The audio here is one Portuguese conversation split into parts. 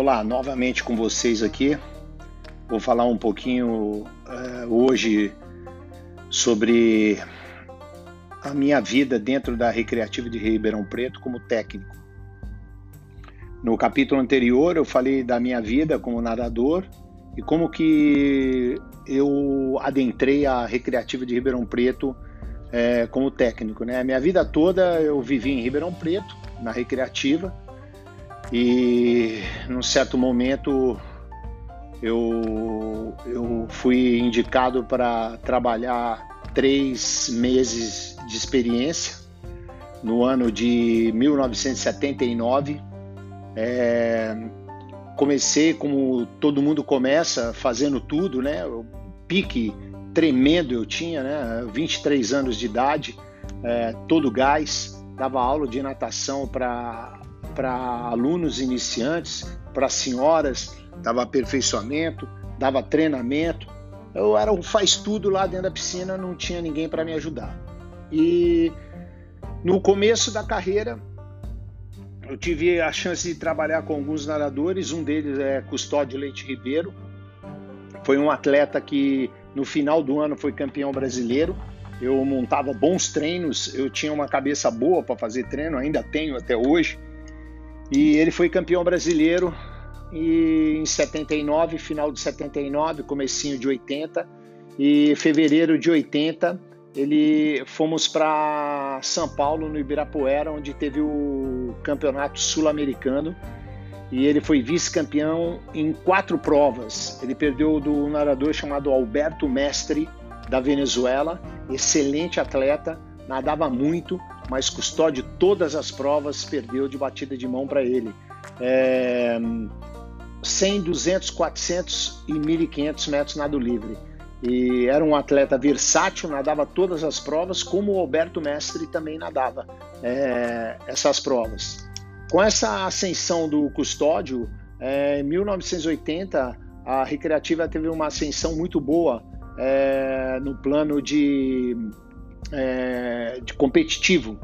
Olá, novamente com vocês aqui. Vou falar um pouquinho uh, hoje sobre a minha vida dentro da Recreativa de Ribeirão Preto como técnico. No capítulo anterior eu falei da minha vida como nadador e como que eu adentrei a Recreativa de Ribeirão Preto é, como técnico. Né? A minha vida toda eu vivi em Ribeirão Preto, na Recreativa, e num certo momento eu, eu fui indicado para trabalhar três meses de experiência no ano de 1979. É, comecei como todo mundo começa, fazendo tudo, né? O pique tremendo eu tinha, né? 23 anos de idade, é, todo gás, dava aula de natação para alunos iniciantes, para senhoras, dava aperfeiçoamento, dava treinamento. Eu era um faz tudo lá dentro da piscina, não tinha ninguém para me ajudar. E no começo da carreira, eu tive a chance de trabalhar com alguns nadadores, um deles é Custódio Leite Ribeiro. Foi um atleta que no final do ano foi campeão brasileiro. Eu montava bons treinos, eu tinha uma cabeça boa para fazer treino, ainda tenho até hoje. E ele foi campeão brasileiro e em 79, final de 79, comecinho de 80 e fevereiro de 80, ele fomos para São Paulo no Ibirapuera, onde teve o campeonato sul-americano. E ele foi vice-campeão em quatro provas. Ele perdeu do nadador chamado Alberto Mestre da Venezuela, excelente atleta, nadava muito, mas custódio todas as provas, perdeu de batida de mão para ele. É, 100, 200, 400 e 1.500 metros nado livre. E era um atleta versátil, nadava todas as provas, como o Alberto Mestre também nadava é, essas provas. Com essa ascensão do custódio, é, em 1980, a Recreativa teve uma ascensão muito boa é, no plano de, é, de competitivo.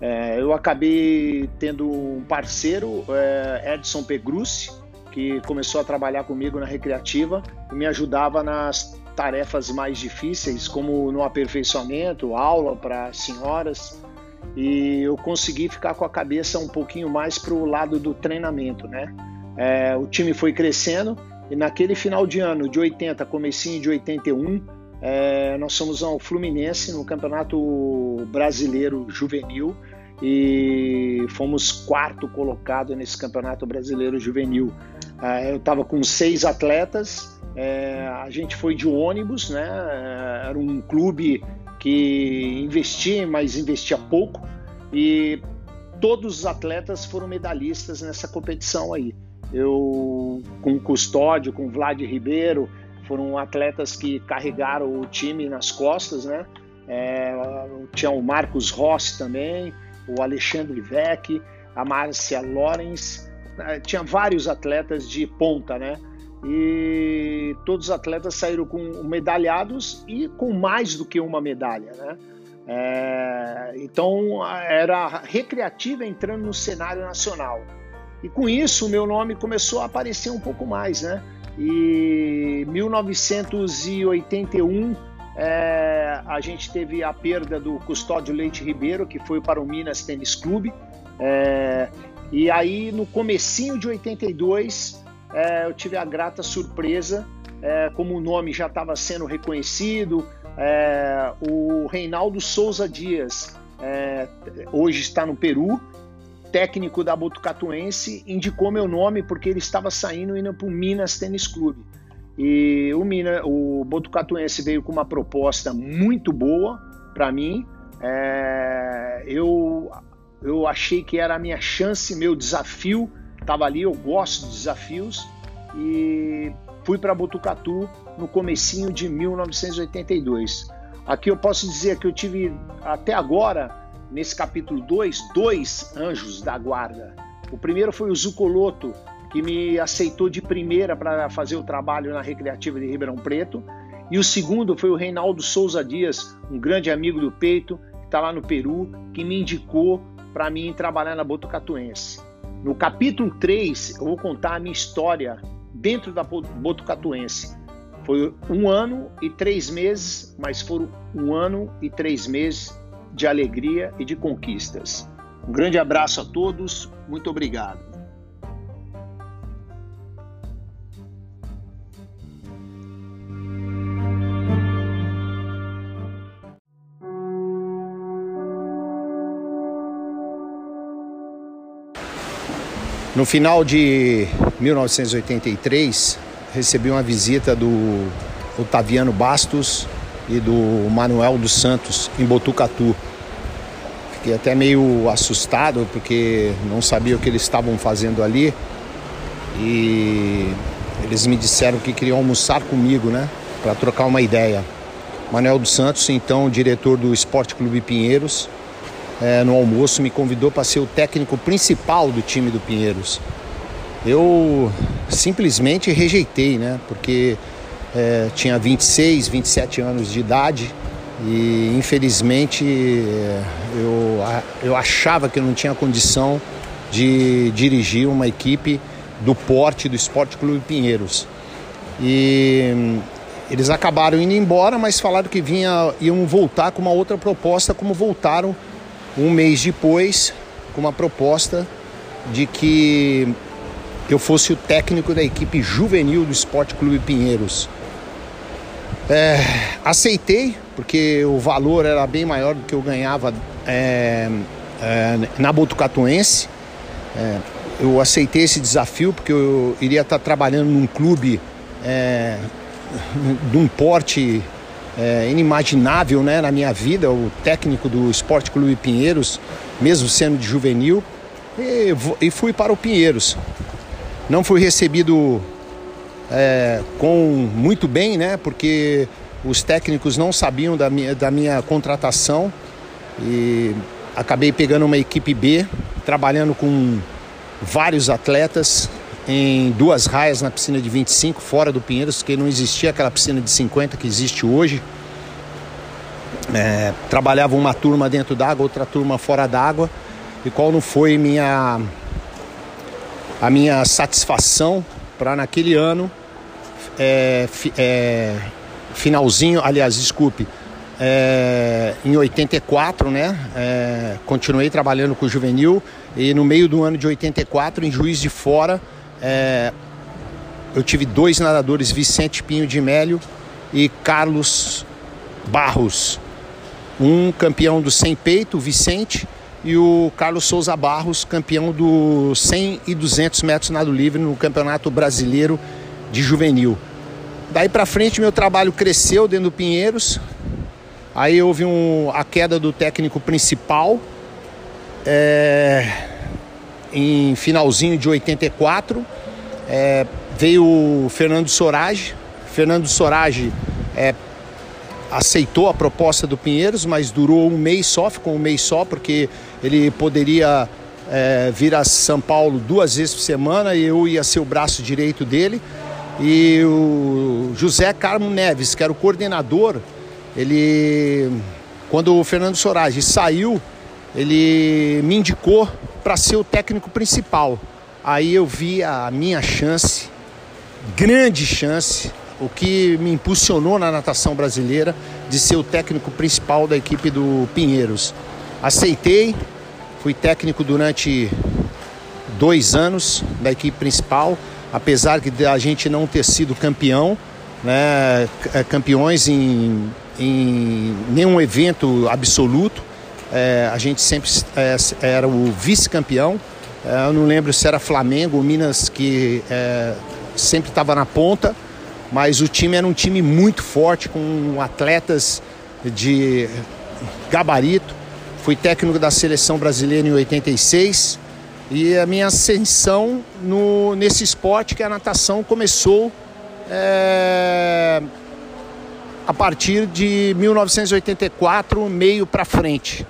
É, eu acabei tendo um parceiro, é, Edson Pegrucci, que começou a trabalhar comigo na Recreativa e me ajudava nas tarefas mais difíceis, como no aperfeiçoamento, aula para senhoras, e eu consegui ficar com a cabeça um pouquinho mais para o lado do treinamento, né? É, o time foi crescendo e naquele final de ano de 80, comecinho de 81, é, nós fomos ao Fluminense no Campeonato Brasileiro Juvenil e fomos quarto colocado nesse Campeonato Brasileiro Juvenil. É, eu estava com seis atletas, é, a gente foi de ônibus, né? É, era um clube que investia, mas investia pouco, e todos os atletas foram medalhistas nessa competição aí. Eu, com o Custódio, com o Vlad Ribeiro, foram atletas que carregaram o time nas costas, né? É, tinha o Marcos Rossi também, o Alexandre Vec, a Márcia Lorenz, é, tinha vários atletas de ponta, né? e todos os atletas saíram com medalhados e com mais do que uma medalha, né? É, então era recreativa entrando no cenário nacional e com isso o meu nome começou a aparecer um pouco mais, né? E 1981 é, a gente teve a perda do Custódio Leite Ribeiro que foi para o Minas Tênis Clube é, e aí no comecinho de 82 é, eu tive a grata surpresa, é, como o nome já estava sendo reconhecido, é, o Reinaldo Souza Dias, é, hoje está no Peru, técnico da Botucatuense, indicou meu nome porque ele estava saindo indo para o Minas Tênis Clube. E o, Minas, o Botucatuense veio com uma proposta muito boa para mim. É, eu, eu achei que era a minha chance, meu desafio estava ali, eu gosto de desafios e fui para Botucatu no comecinho de 1982. Aqui eu posso dizer que eu tive até agora, nesse capítulo 2, dois anjos da guarda. O primeiro foi o Zucoloto, que me aceitou de primeira para fazer o trabalho na Recreativa de Ribeirão Preto. E o segundo foi o Reinaldo Souza Dias, um grande amigo do peito, que está lá no Peru, que me indicou para mim trabalhar na Botucatuense. No capítulo 3, eu vou contar a minha história dentro da Botucatuense. Foi um ano e três meses, mas foram um ano e três meses de alegria e de conquistas. Um grande abraço a todos, muito obrigado. No final de 1983, recebi uma visita do Otaviano Bastos e do Manuel dos Santos em Botucatu. Fiquei até meio assustado porque não sabia o que eles estavam fazendo ali e eles me disseram que queriam almoçar comigo, né, para trocar uma ideia. Manuel dos Santos, então diretor do Esporte Clube Pinheiros, é, no almoço, me convidou para ser o técnico principal do time do Pinheiros. Eu simplesmente rejeitei, né? Porque é, tinha 26, 27 anos de idade e infelizmente é, eu, eu achava que eu não tinha condição de dirigir uma equipe do porte do Esporte Clube Pinheiros. E hum, eles acabaram indo embora, mas falaram que vinha, iam voltar com uma outra proposta, como voltaram um mês depois com uma proposta de que eu fosse o técnico da equipe juvenil do Esporte Clube Pinheiros. É, aceitei, porque o valor era bem maior do que eu ganhava é, é, na Botucatuense. É, eu aceitei esse desafio porque eu iria estar trabalhando num clube é, de um porte é, inimaginável né, na minha vida, o técnico do Esporte Clube Pinheiros, mesmo sendo de juvenil, e, e fui para o Pinheiros. Não fui recebido é, com muito bem, né, porque os técnicos não sabiam da minha, da minha contratação e acabei pegando uma equipe B, trabalhando com vários atletas em duas raias na piscina de 25, fora do Pinheiros, porque não existia aquela piscina de 50 que existe hoje. É, trabalhava uma turma dentro d'água, outra turma fora d'água, e qual não foi minha, a minha satisfação para naquele ano, é, é, finalzinho, aliás, desculpe, é, em 84, né? É, continuei trabalhando com o juvenil e no meio do ano de 84, em Juiz de Fora, é, eu tive dois nadadores, Vicente Pinho de Mélio e Carlos Barros. Um campeão do 100 peito, Vicente, e o Carlos Souza Barros, campeão do 100 e 200 metros nado livre no Campeonato Brasileiro de Juvenil. Daí para frente meu trabalho cresceu dentro do Pinheiros. Aí houve um, a queda do técnico principal. É, em finalzinho de 84. É, veio o Fernando Sorage. Fernando Sorage é, aceitou a proposta do Pinheiros, mas durou um mês só, ficou um mês só, porque ele poderia é, vir a São Paulo duas vezes por semana e eu ia ser o braço direito dele. E o José Carmo Neves, que era o coordenador, ele, quando o Fernando Sorage saiu, ele me indicou para ser o técnico principal. Aí eu vi a minha chance, grande chance, o que me impulsionou na natação brasileira de ser o técnico principal da equipe do Pinheiros. Aceitei, fui técnico durante dois anos da equipe principal, apesar de a gente não ter sido campeão, né, é, campeões em, em nenhum evento absoluto, é, a gente sempre é, era o vice-campeão. É, eu não lembro se era Flamengo ou Minas que é, sempre estava na ponta, mas o time era um time muito forte, com atletas de gabarito. Fui técnico da seleção brasileira em 86 e a minha ascensão no, nesse esporte que é a natação começou é, a partir de 1984, meio para frente.